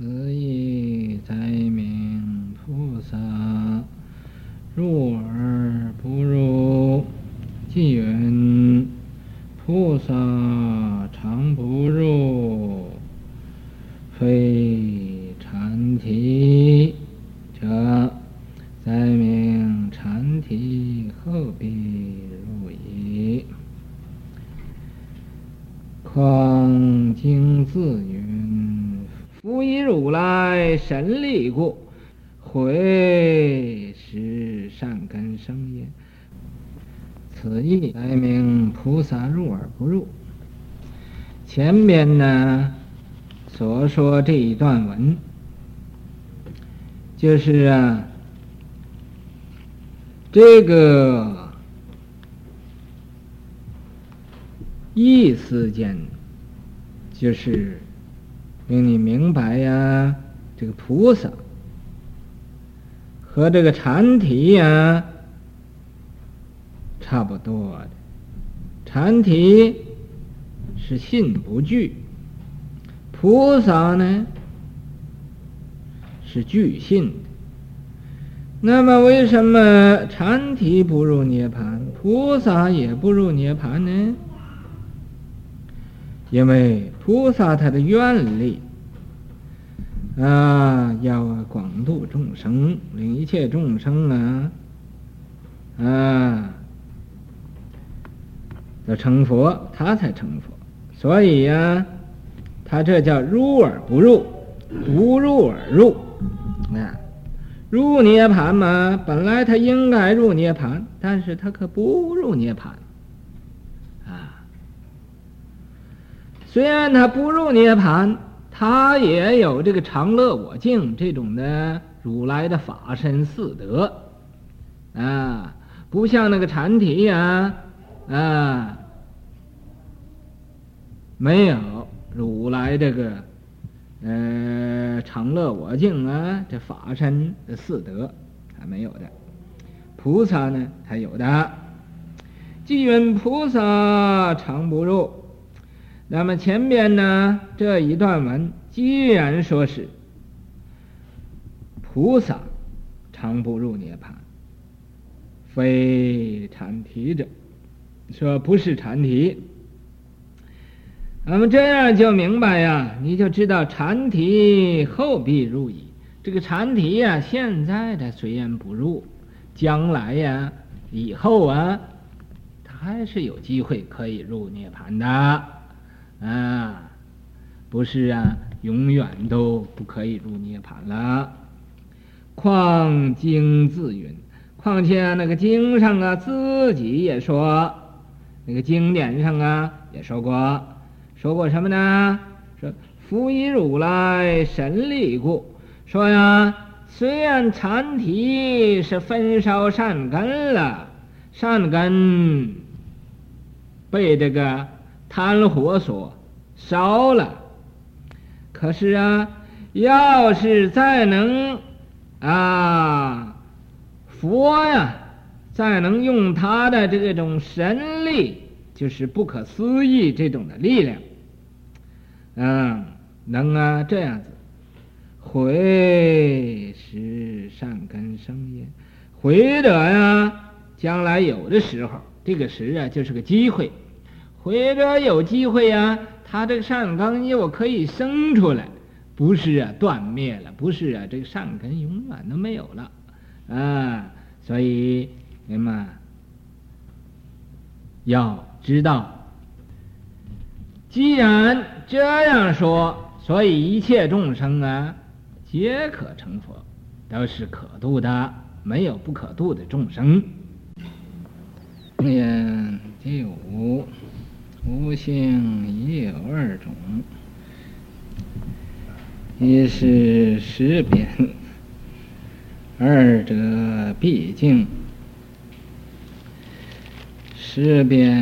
十一载名菩萨入而不入，即云菩萨常不入，非阐提者，载名阐提后必入矣。况经自云：复以如来神力故，会使善根生也。此意载名菩萨入而不入。前天呢所说这一段文，就是啊，这个。意思间，就是令你明白呀，这个菩萨和这个禅体呀差不多的。禅体是信不惧，菩萨呢是具信。那么为什么禅体不入涅槃，菩萨也不入涅槃呢？因为菩萨他的愿力啊，要广度众生，令一切众生啊啊要成佛，他才成佛。所以呀、啊，他这叫入而不入，不入而入啊。入涅盘嘛，本来他应该入涅盘，但是他可不入涅盘，啊。虽然他不入涅盘，他也有这个常乐我净这种的如来的法身四德，啊，不像那个禅体呀，啊，没有如来这个，呃，常乐我净啊，这法身的四德还没有的，菩萨呢，他有的，即云菩萨常不入。那么前面呢，这一段文既然说是菩萨常不入涅槃，非禅提者，说不是禅提。那么这样就明白呀，你就知道禅提后必入矣。这个禅提呀，现在的虽然不入，将来呀，以后啊，他还是有机会可以入涅槃的。啊，不是啊，永远都不可以入涅槃了。况经自云，况且那个经上啊，自己也说，那个经典上啊也说过，说过什么呢？说复以如来神力故，说呀，虽然禅体是焚烧善根了，善根被这个。贪火所烧了，可是啊，要是再能啊，佛呀，再能用他的这种神力，就是不可思议这种的力量，嗯，能啊这样子，回时善根生也，会得呀，将来有的时候，这个时啊，就是个机会。回者有机会呀、他这个善根又可以生出来，不是啊断灭了，不是啊这个善根永远都没有了，啊，所以你们要知道，既然这样说，所以一切众生啊皆可成佛，都是可度的，没有不可度的众生。念第五。无性亦有二种，一是识别，二者毕竟。识别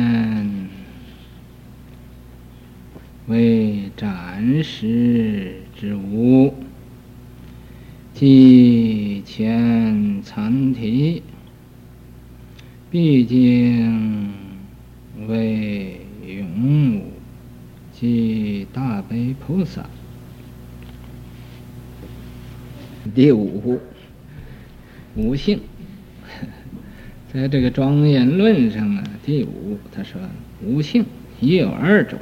为暂时之物，即前阐提，毕竟为。永无即大悲菩萨，第五，无性，在这个庄严论上啊，第五他说无性也有二种。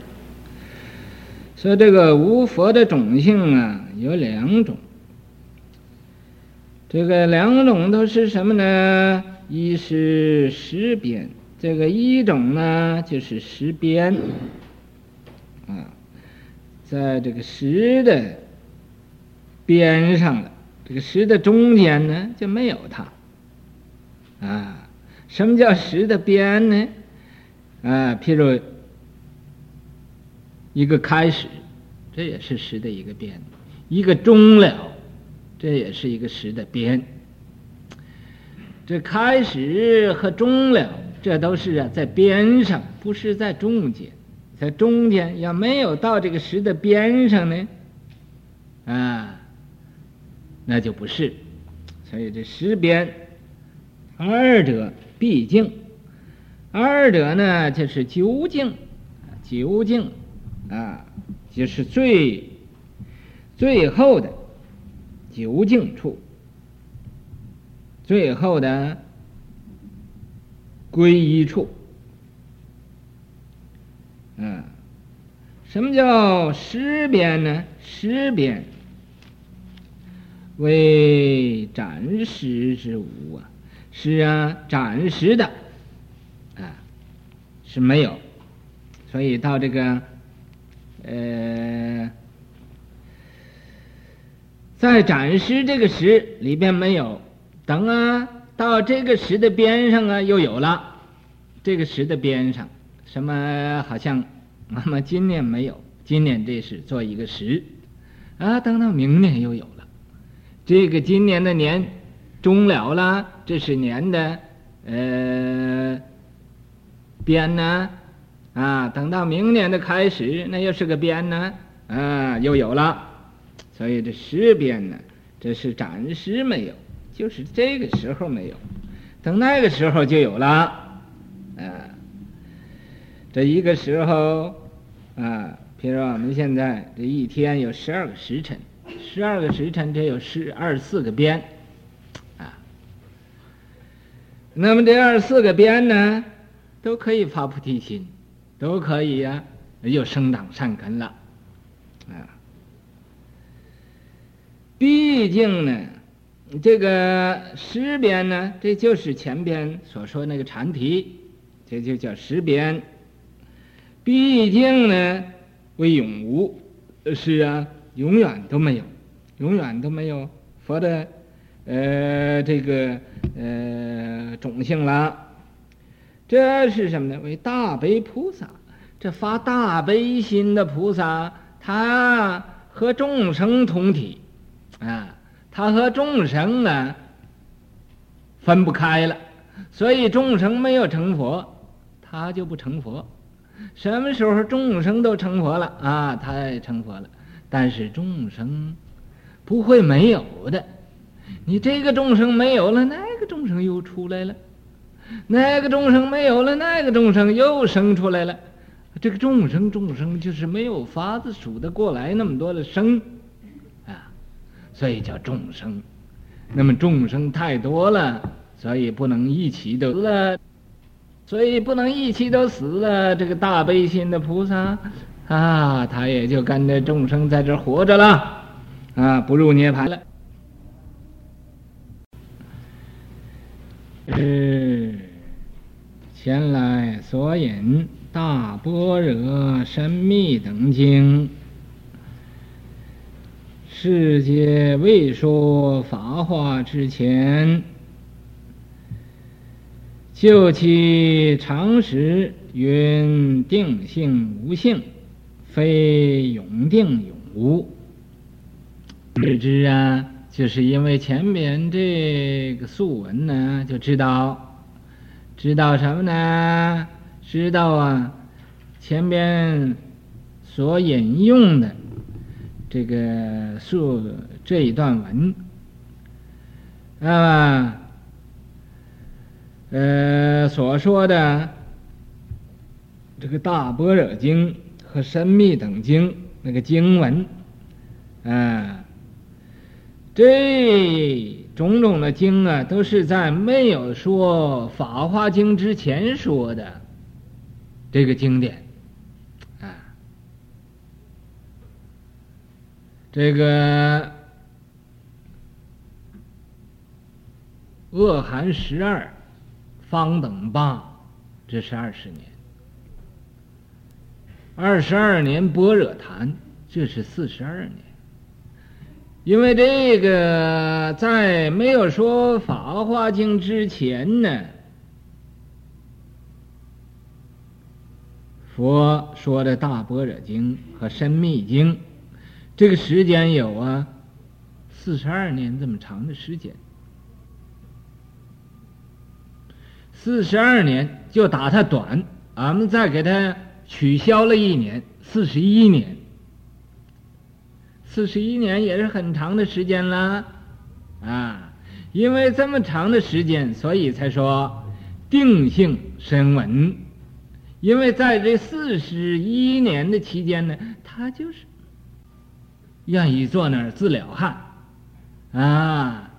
说这个无佛的种性啊，有两种。这个两种都是什么呢？一是实边，这个一种呢就是实边，啊，在这个实的边上的，这个实的中间呢就没有它，啊，什么叫实的边呢？啊，譬如一个开始，这也是实的一个边；一个终了，这也是一个实的边。这开始和终了，这都是啊在边上，不是在中间。在中间要没有到这个实的边上呢，啊，那就不是。所以这实边，二者毕竟，二者呢就是究竟，究竟啊，就是最最后的究竟处。最后的归依处，嗯，什么叫实边呢？实边为暂时之无啊，是啊，暂时的啊，是没有，所以到这个呃，在展示这个时里边没有。等啊，到这个实的边上啊，又有了。这个石的边上，什么好像，那么今年没有，今年这是做一个实，啊，等到明年又有了。这个今年的年终了了，这是年的呃边呢，啊等到明年的开始，那又是个边呢，啊，又有了。所以这十边呢，这是暂时没有。就是这个时候没有，等那个时候就有了，啊，这一个时候，啊，譬如我们现在这一天有十二个时辰，十二个时辰，这有十二四个边，啊，那么这二十四个边呢，都可以发菩提心，都可以呀、又生长善根了，啊，毕竟呢。这个实边呢，这就是前边所说那个禅题，这就叫实边。毕竟呢，为永无，是啊，永远都没有，永远都没有佛的呃这个呃种性了。这是什么呢？为大悲菩萨，这发大悲心的菩萨，他和众生同体啊。他和众生呢分不开了，所以众生没有成佛，他就不成佛。什么时候众生都成佛了啊？他也成佛了。但是众生不会没有的，你这个众生没有了，那个众生又出来了；那个众生没有了，那个众生又生出来了。这个众生众生就是没有法子数得过来那么多的生啊。所以叫众生，那么众生太多了，所以不能一起都死了，所以不能一起都死了。这个大悲心的菩萨啊，他也就跟着众生在这活着了，啊，不入涅槃了。是前来所引《大般若深密等经》。世界未说法华之前，就其常识云定性无性，非永定永无。知之啊，就是因为前面这个素文呢，就知道，知道什么呢？知道啊，前边所引用的。这个素这一段文，那么，呃，所说的这个大般若经和深密等经那个经文，啊，这种种的经啊，都是在没有说《法华经》之前说的这个经典啊。这个恶寒十二，方等八，这是二十年；二十二年般若谈，这是四十二年。因为这个在没有说《法华经》之前呢，佛说的大般若经和深密经，这个时间有啊四十二年这么长的时间，四十二年就打它短，俺们再给它取消了一年，四十一年。四十一年也是很长的时间了，啊，因为这么长的时间，所以才说定性声闻。因为在这四十一年的期间呢，他就是愿意坐那儿自了汉，啊，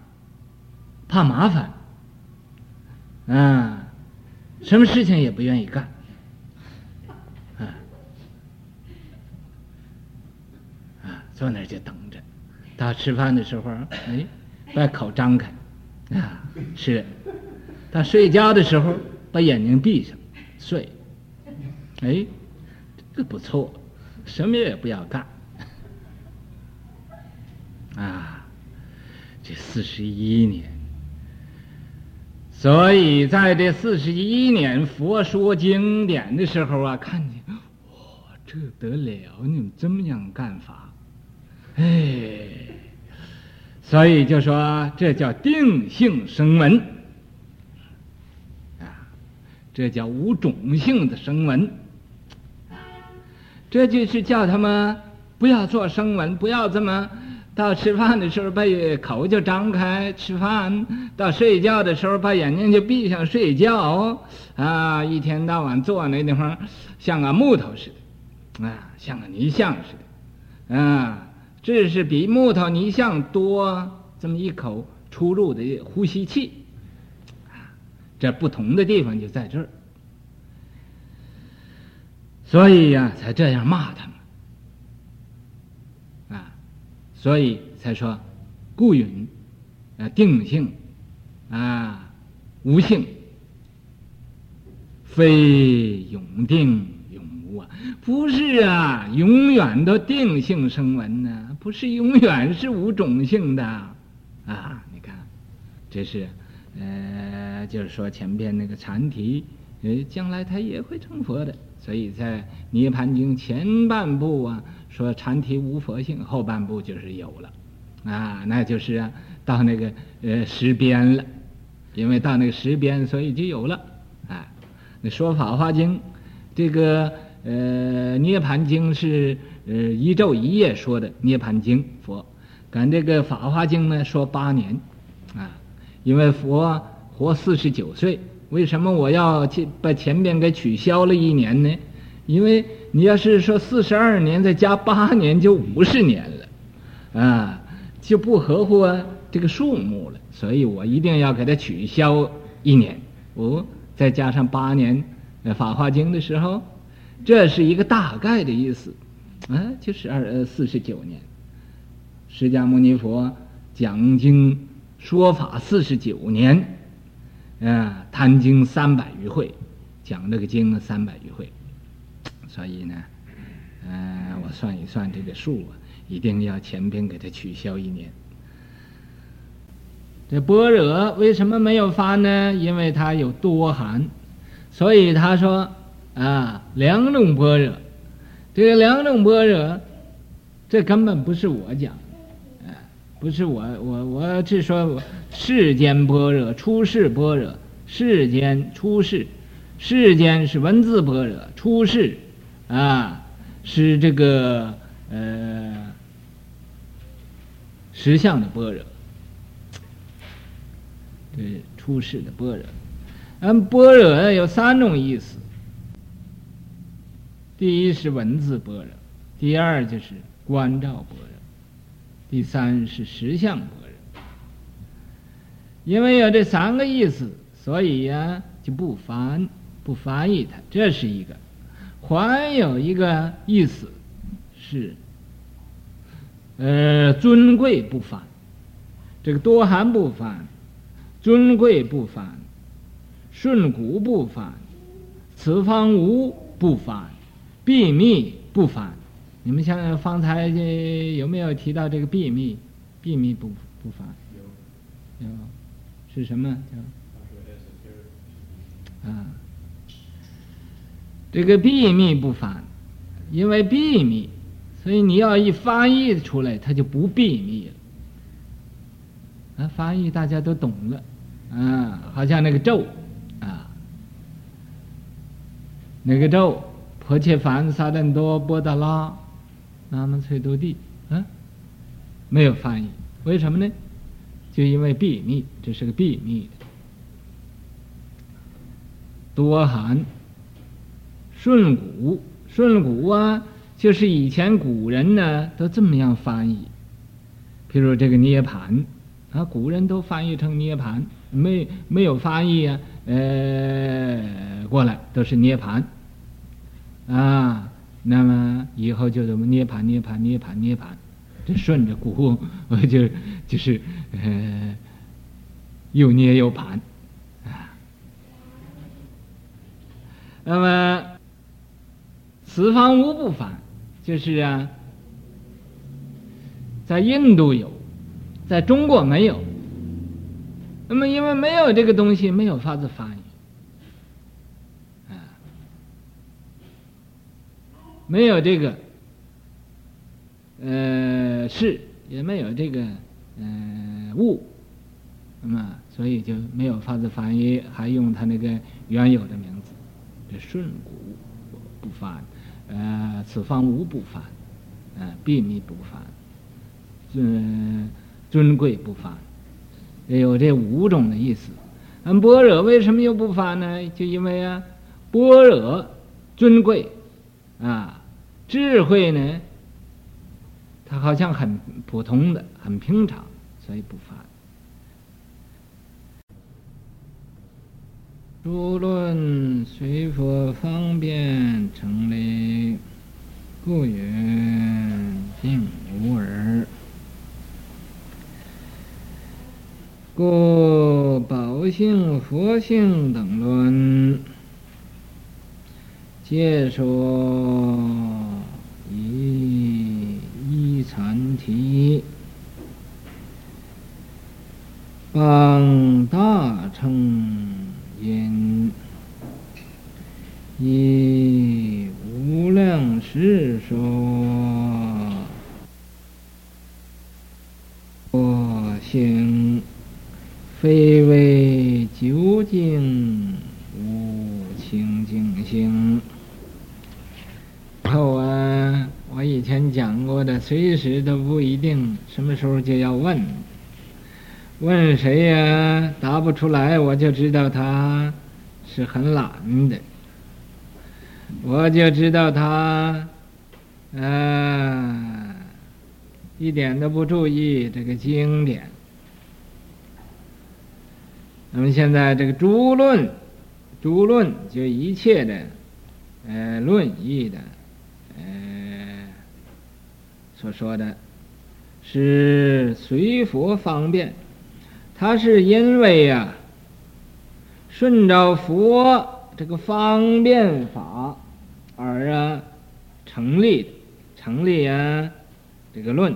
怕麻烦，啊，什么事情也不愿意干。坐那儿就等着，到吃饭的时候，哎，把口张开，啊，吃；到睡觉的时候，把眼睛闭上，睡。哎，这不错，什么也不要干。啊，这四十一年，所以在这四十一年佛说经典的时候啊，看见，哇，这得了，你们这么样干法？哎，所以就说这叫定性声闻啊，这叫无种性的声闻，这就是叫他们不要做声闻，不要这么到吃饭的时候把口就张开吃饭，到睡觉的时候把眼睛就闭上睡觉啊，一天到晚坐那地方像个木头似的啊，像个泥像似的啊。这是比木头泥像多这么一口出入的呼吸器，啊，这不同的地方就在这儿，所以呀，才这样骂他们，啊，所以才说，故云，啊，定性，啊，无性，非永定。不是啊，永远都定性声闻呢，不是永远是无种性的啊！你看，这是呃，就是说前边那个禅提，呃，将来他也会成佛的。所以在《涅槃经》前半部啊，说禅提无佛性，后半部就是有了啊，那就是啊，到那个呃时边了，因为到那个时边，所以就有了啊。那说《法华经》这个。呃，涅槃经是呃一昼一夜说的涅槃经佛，赶这个法华经呢说八年，啊，因为佛活四十九岁，为什么我要去把前边给取消了一年呢？因为你要是说四十二年再加八年就五十年了，啊，就不合乎啊这个数目了，所以我一定要给他取消一年，哦，再加上八年，法华经的时候。这是一个大概的意思，啊，就是二呃四十九年，释迦牟尼佛讲经说法四十九年，啊，谈经三百余会，讲这个经三百余会，所以呢，嗯、呃，我算一算这个数啊，一定要前边给他取消一年。这般若为什么没有发呢？因为它有多寒，所以他说。啊，两种般若，这个两种般若，这根本不是我讲，啊，不是我我我是说世间般若，出世般若，世间出世，世间是文字般若，出世啊是这个呃实相的般若，这出世的般若，嗯，般若有三种意思。第一是文字般若，第二就是观照般若，第三是实相般若。因为有这三个意思，所以呀就不翻不翻译它，这是一个。还有一个意思是，呃，尊贵不翻，这个多罕不翻，尊贵不翻，顺古不翻，此方无不翻，秘密不凡。你们像方才有没有提到这个秘密？秘密不不凡？有，有，是什么？啊，这个秘密不凡，因为秘密，所以你要一翻译出来，它就不秘密了。啊，翻译大家都懂了，啊，好像那个咒，啊，那个咒，婆切梵萨疍多波达拉。那么翠多地，啊，没有翻译，为什么呢？就因为秘密，这是个秘密。多罕，顺古，顺古啊，就是以前古人呢都这么样翻译。譬如这个涅槃，啊，古人都翻译成涅槃，没没有翻译啊，呃，过来都是涅槃，啊。那么以后就怎么涅槃涅槃涅槃涅槃，这顺着古，就就是呃，又捏又盘啊。那么此方无不翻，就是啊，在印度有，在中国没有。那么因为没有这个东西，没有法子翻译。没有这个，呃，事也没有这个，呃，物，那么所以就没有法子翻译，还用他那个原有的名字，这顺古不翻，呃，此方无不翻，呃，秘密不翻，尊尊贵不翻，有这五种的意思。那般若为什么又不翻呢？就因为啊，般若尊贵。啊，智慧呢？它好像很普通的、很平常，所以不发。诸论随佛方便成立，故云定无耳。故宝性、佛性等论。皆说以一阐提，傍大乘因，以无量世说，佛性非为究竟无清净性。后啊，我以前讲过的，随时都不一定什么时候就要问，问谁呀？答不出来，我就知道他是很懒的，我就知道他，啊，一点都不注意这个经典。那么现在这个诸论，诸论就一切的，呃，论义的。呃，所说的，是随佛方便，他是因为呀、啊，顺着佛这个方便法而啊成立，成立啊这个论，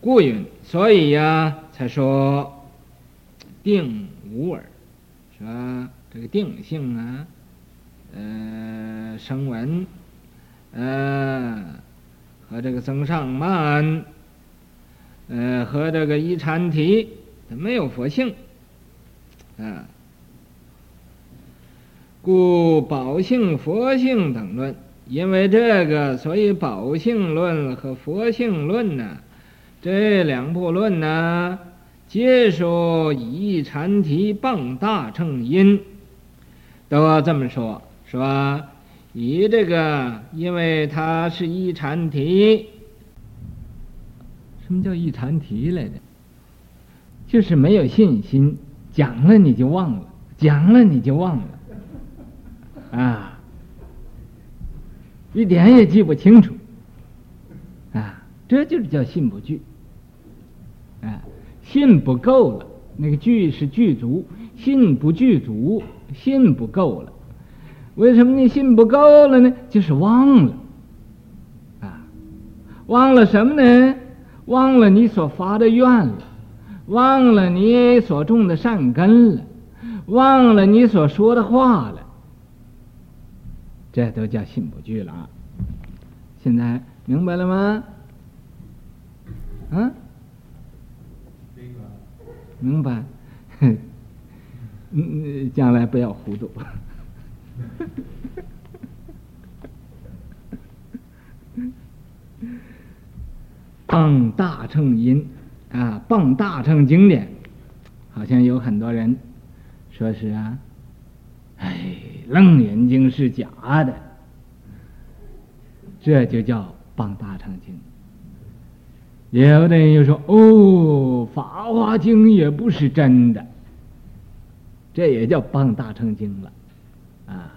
故云，所以呀、才说定无耳，是吧？这个定性啊。呃，声闻，呃，和这个增上慢，呃，和这个一禅提，它没有佛性，啊，故宝性、佛性等论，因为这个，所以宝性论和佛性论呢，这两部论呢，皆说以一阐提傍大乘因，都要这么说。是吧？以这个，因为它是一禅题，什么叫一禅题来着？就是没有信心，讲了你就忘了，讲了你就忘了，啊，一点也记不清楚，啊，这就是叫信不具，啊，信不够了，那个具是具足，信不具足，信不够了，为什么你信不够了呢？就是忘了，啊，忘了什么呢？忘了你所发的愿了。忘了你所种的善根了，忘了你所说的话了，这都叫信不具了。现在明白了吗？啊？明白。嗯嗯，将来不要糊涂。傍大乘因。啊，傍大乘经典，好像有很多人说是啊，哎，《楞严经》是假的，这就叫傍大乘经。有的人又说，哦，《法华经》也不是真的，这也叫傍大乘经了，啊。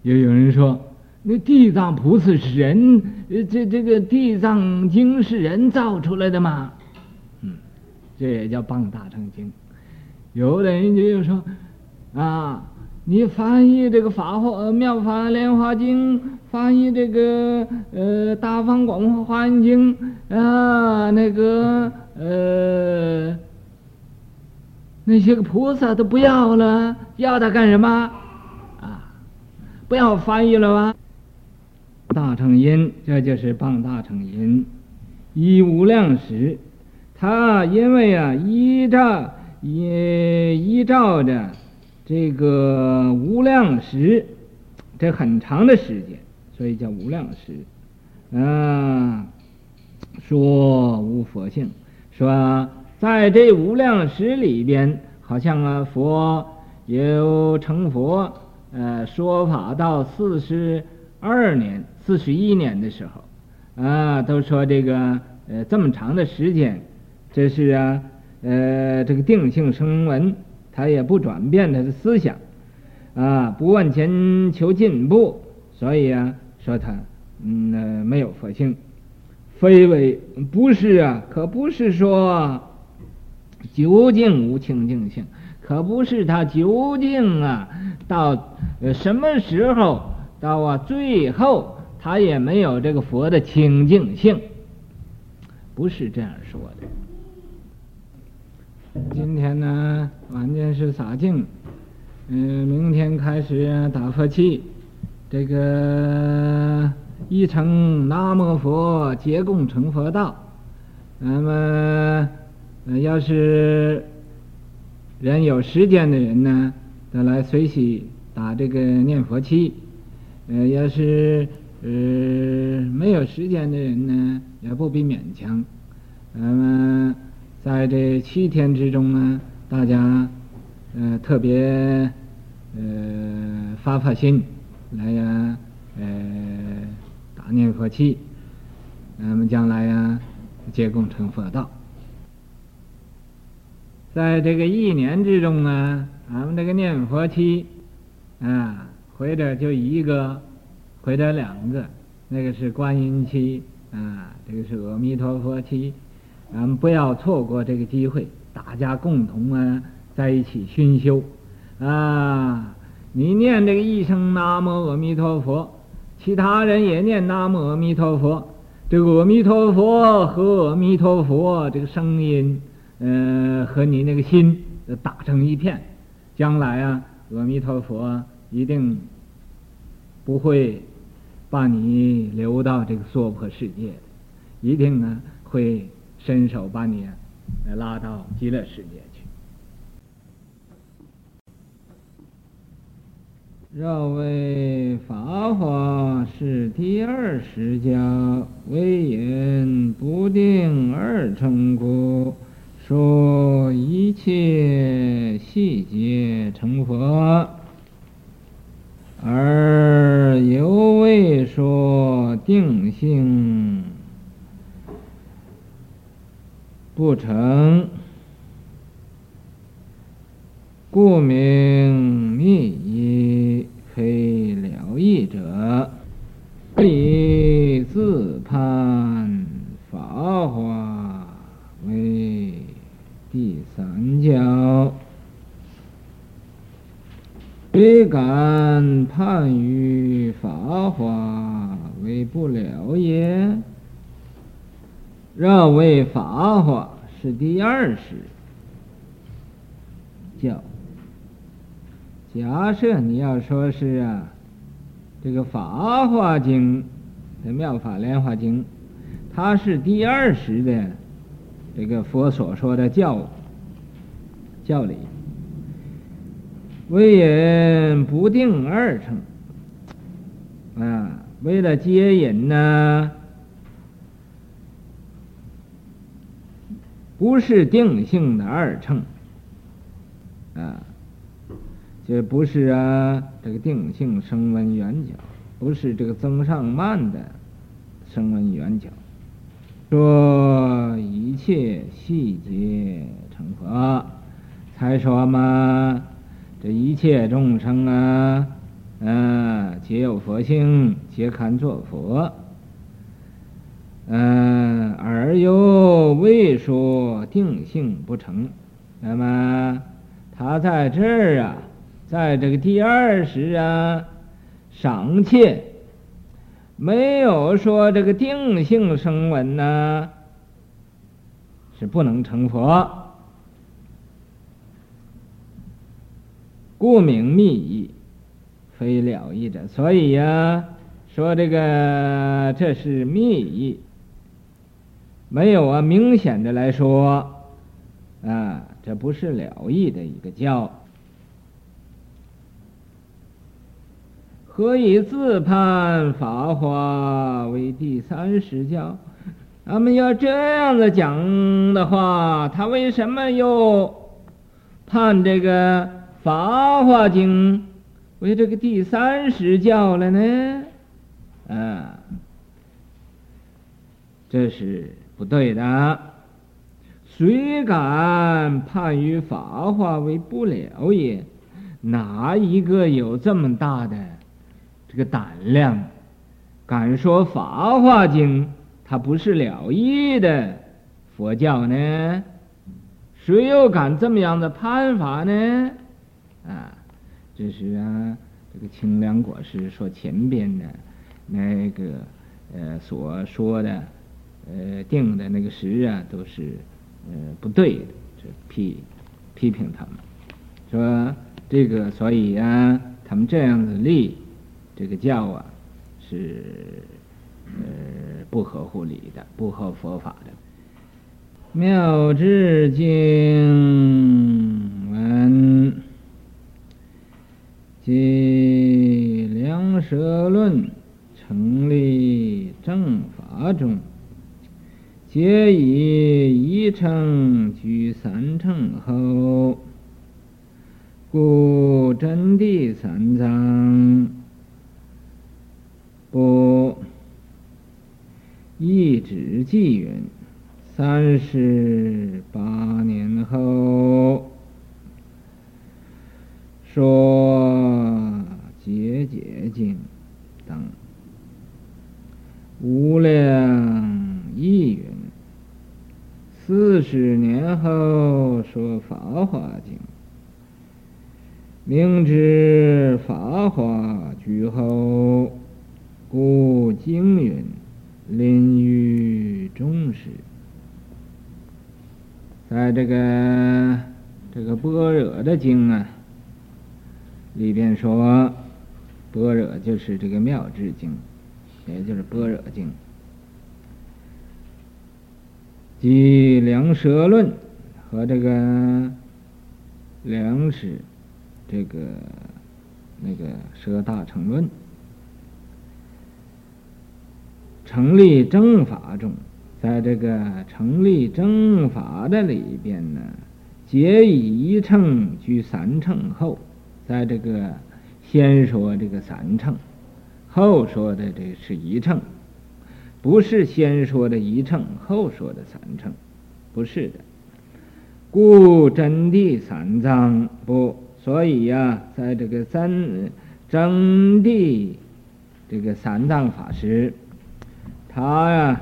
又有人说。那地藏菩萨是人，这这个地藏经是人造出来的吗？嗯，这也叫谤大乘经。有的人就说，啊，你翻译这个法华妙法莲华经，翻译这个呃大方广华经啊，那个呃那些个菩萨都不要了，要它干什么？啊，不要翻译了吗？大乘因，这就是傍大乘因。依无量时，他因为啊依照也依照着这个无量时，这很长的时间，所以叫无量时。啊，说无佛性，说在这无量时里边，好像啊佛有成佛，呃说法到四十二年。四十一年的时候，啊，都说这个呃这么长的时间，这是啊呃这个定性声闻，他也不转变他的思想，啊不往前求进步，所以啊说他嗯、没有佛性，非为不是啊，可不是说究竟无清净性，可不是他究竟啊到呃什么时候到啊最后。他也没有这个佛的清净性，不是这样说的。今天呢，晚间是洒净，嗯，明天开始打佛七，这个一称南无佛，结共成佛道。那么，呃要是人有时间的人呢，再来随喜打这个念佛七。呃，要是。呃，没有时间的人呢，也不必勉强。那么，在这七天之中呢，大家呃特别呃发发心来呀，呃打念佛七，那么将来呀，皆共成佛道。在这个一年之中呢，俺们这个念佛七啊，或者就一个。或者两个，那个是观音期啊，这个是阿弥陀佛期，咱们不要错过这个机会，大家共同啊在一起熏修啊。你念这个一声南无阿弥陀佛，其他人也念南无阿弥陀佛，这个阿弥陀佛和阿弥陀佛这个声音，呃，和你那个心打成一片，将来啊，阿弥陀佛一定不会。把你留到这个娑婆世界，一定呢会伸手把你拉到极乐世界去。若为法华是第二十家，为言不定二成故，说一切细节成佛。而犹未说定性，不成，故名密一，非了义者。以自判法华为第三教，虽敢判于法华为不了也。认为法华是第二十教。假设你要说是啊。这个《法华经》的《妙法莲华经》，它是第二十的这个佛所说的教教理，为引不定二乘啊，为了接引呢，不是定性的二乘啊。这不是啊，这个定性声闻缘觉，不是这个增上慢的声闻缘觉。说一切悉皆成佛，才说嘛，这一切众生啊，嗯、啊，皆有佛性，皆堪作佛。嗯、而又未说定性不成，那么他在这儿啊。在这个第二十啊，尚且没有说这个定性声闻呢，是不能成佛，故名密意，非了义者。所以呀、说这个这是密意，没有啊明显的来说啊，这不是了义的一个教。何以自判法华为第三十教？那么要这样子讲的话，他为什么又判这个法华经为这个第三十教了呢？啊，这是不对的。谁敢判于法华为不了也，哪一个有这么大的？这个胆量，敢说《法华经》它不是了义的佛教呢？谁又敢这么样的判法呢？啊，这是啊，这个清凉果师说前边的那个呃所说的呃定的那个时啊，都是呃不对的，这批批评他们说这个，所以啊，他们这样子立。这个教啊，是呃不合乎理的，不合佛法的。妙智经文即梁舍论成立正法中，皆以一乘居三乘后，故真谛三藏。不，一指记云：三十八年后，说结解经等。无量意云：四十年后说法华经。明知法华居后。故经云：“临于终时。”在这个这个般若的经啊里边说，般若就是这个妙智经，也就是般若经。即梁舍论和这个梁史这个那个舍大乘论。成立正法中，在这个成立正法的里边呢，皆以一乘居三乘后，在这个先说这个三乘，后说的这是一乘，不是先说的一乘，后说的三乘，不是的。故真谛三藏不，所以呀、在这个三真谛这个三藏法师，他呀，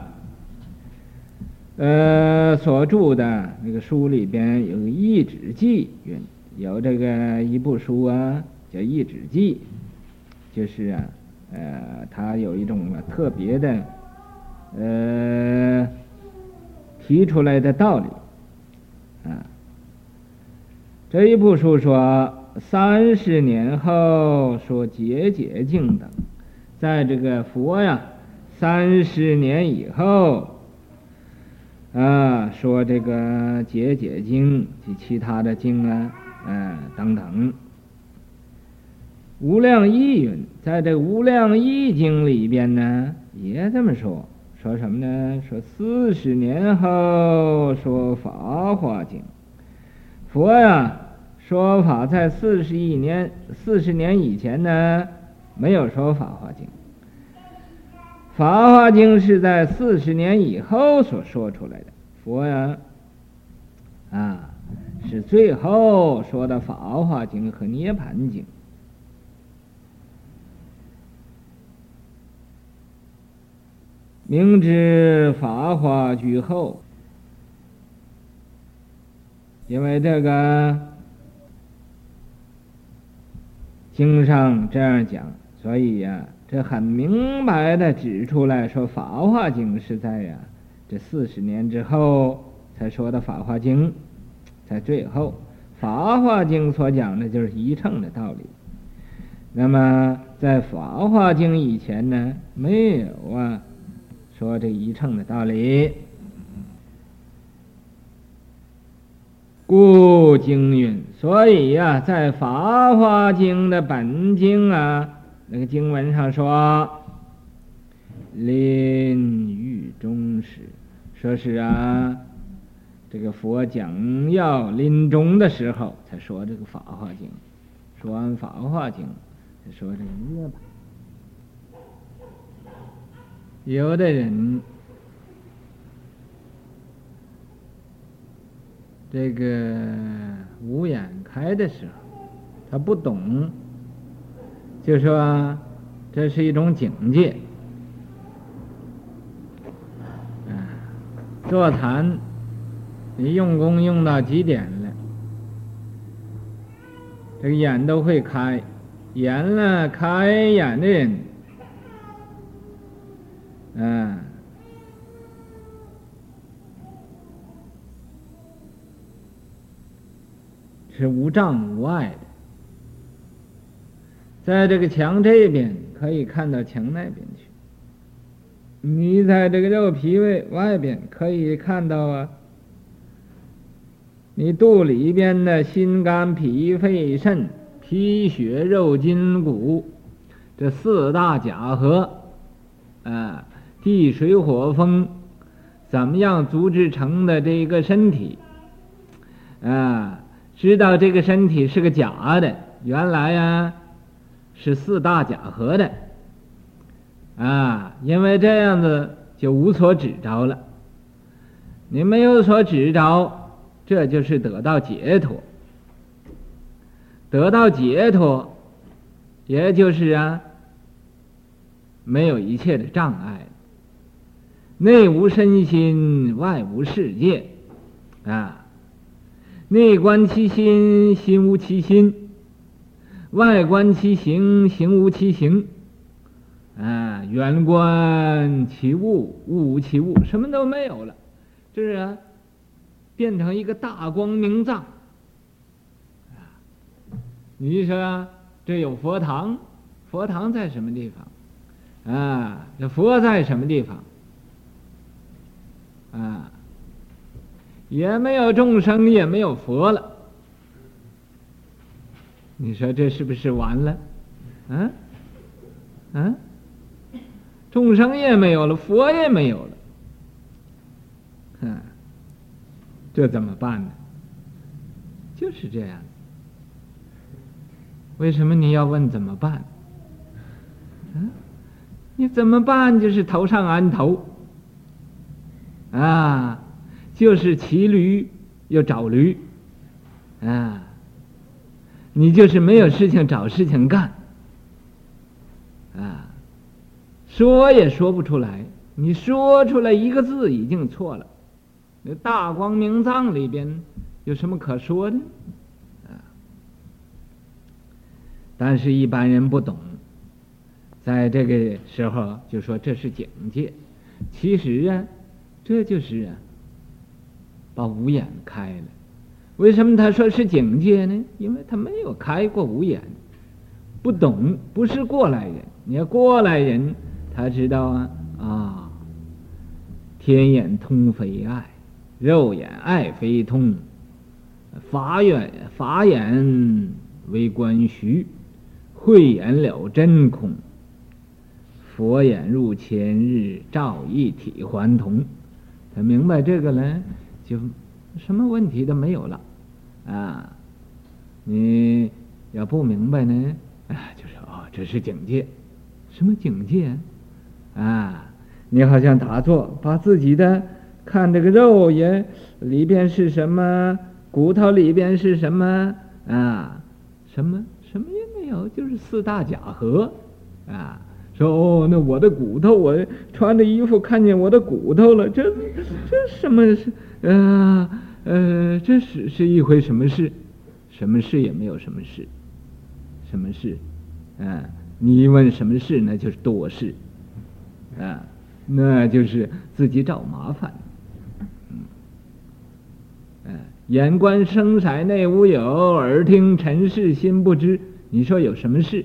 呃，所著的那个书里边有个《义旨记》云，有这个一部书啊，叫《义旨记》，就是啊，呃，他有一种特别的，呃，提出来的道理。啊，这一部书说三十年后说解解经等，在这个佛呀三十年以后啊说这个解解经及其他的经啊，嗯、等等。无量义云，在这无量义经里边呢也这么说。说什么呢？说四十年后说法华经，佛呀说法在四十一年、四十年以前呢，没有说法华经。法华经是在四十年以后所说出来的。佛呀，啊，是最后说的法华经和涅槃经。明知法华居后，因为这个经上这样讲，所以呀、这很明白的指出来说，法华经是在呀这四十年之后才说的法华经，在最后，法华经所讲的就是一乘的道理。那么在法华经以前呢，没有啊。说这一乘的道理，故经云，所以呀、在《法华经》的本经啊，那个经文上说，临欲终时，说是啊，这个佛讲要临终的时候，才说这个《法华经》，说完《法华经》，才说这个涅槃。有的人，这个五眼开的时候，他不懂，就说这是一种境界。啊，座谈，你用功用到几点了？这个眼都会开，眼了开眼的人。嗯，是无障无碍的，在这个墙这边可以看到墙那边去。你在这个肉皮外外边可以看到啊，你肚里边的心肝脾肺肾皮血肉筋骨这四大假合啊。地水火风，怎么样组织成的这一个身体？啊，知道这个身体是个假的，原来呀、啊、是四大假合的。啊，因为这样子就无所执着了。你没有所执着，这就是得到解脱。得到解脱，也就是啊，没有一切的障碍。内无身心，外无世界，啊，内观其心，心无其心；外观其行，行无其行。啊，远观其物，物无其物，什么都没有了，这是啊，变成一个大光明藏。啊，你说这有佛堂，佛堂在什么地方？啊，这佛在什么地方？啊，也没有众生，也没有佛了。你说这是不是完了？嗯，嗯，众生也没有了，佛也没有了。哼，这怎么办呢？就是这样。为什么你要问怎么办？嗯，你怎么办？就是头上安头。啊，就是骑驴又找驴，啊，你就是没有事情找事情干，啊，说也说不出来，你说出来一个字已经错了，那大光明藏里边有什么可说的？但是一般人不懂，在这个时候就说这是警戒，其实啊，这就是啊。把五眼开了，为什么他说是境界呢？因为他没有开过五眼，不懂，不是过来人。你要过来人，他知道啊啊，天眼通非爱，肉眼爱非通，法眼法眼为观虚，慧眼了真空，佛眼入千日，照一体还同。他明白这个呢？就什么问题都没有了，啊！你要不明白呢，啊，就是哦，这是警戒，什么警戒？啊！你好像打坐，把自己的看这个肉也里边是什么，骨头里边是什么啊？什么什么也没有，就是四大假合，啊！哦，那我的骨头，我穿的衣服看见我的骨头了，这这什么是？呃呃，这是是一回什么事？什么事也没有什么事，什么事？啊，你一问什么事，那就是多事，啊，那就是自己找麻烦。嗯，眼观声色内无有，耳听尘世心不知。你说有什么事？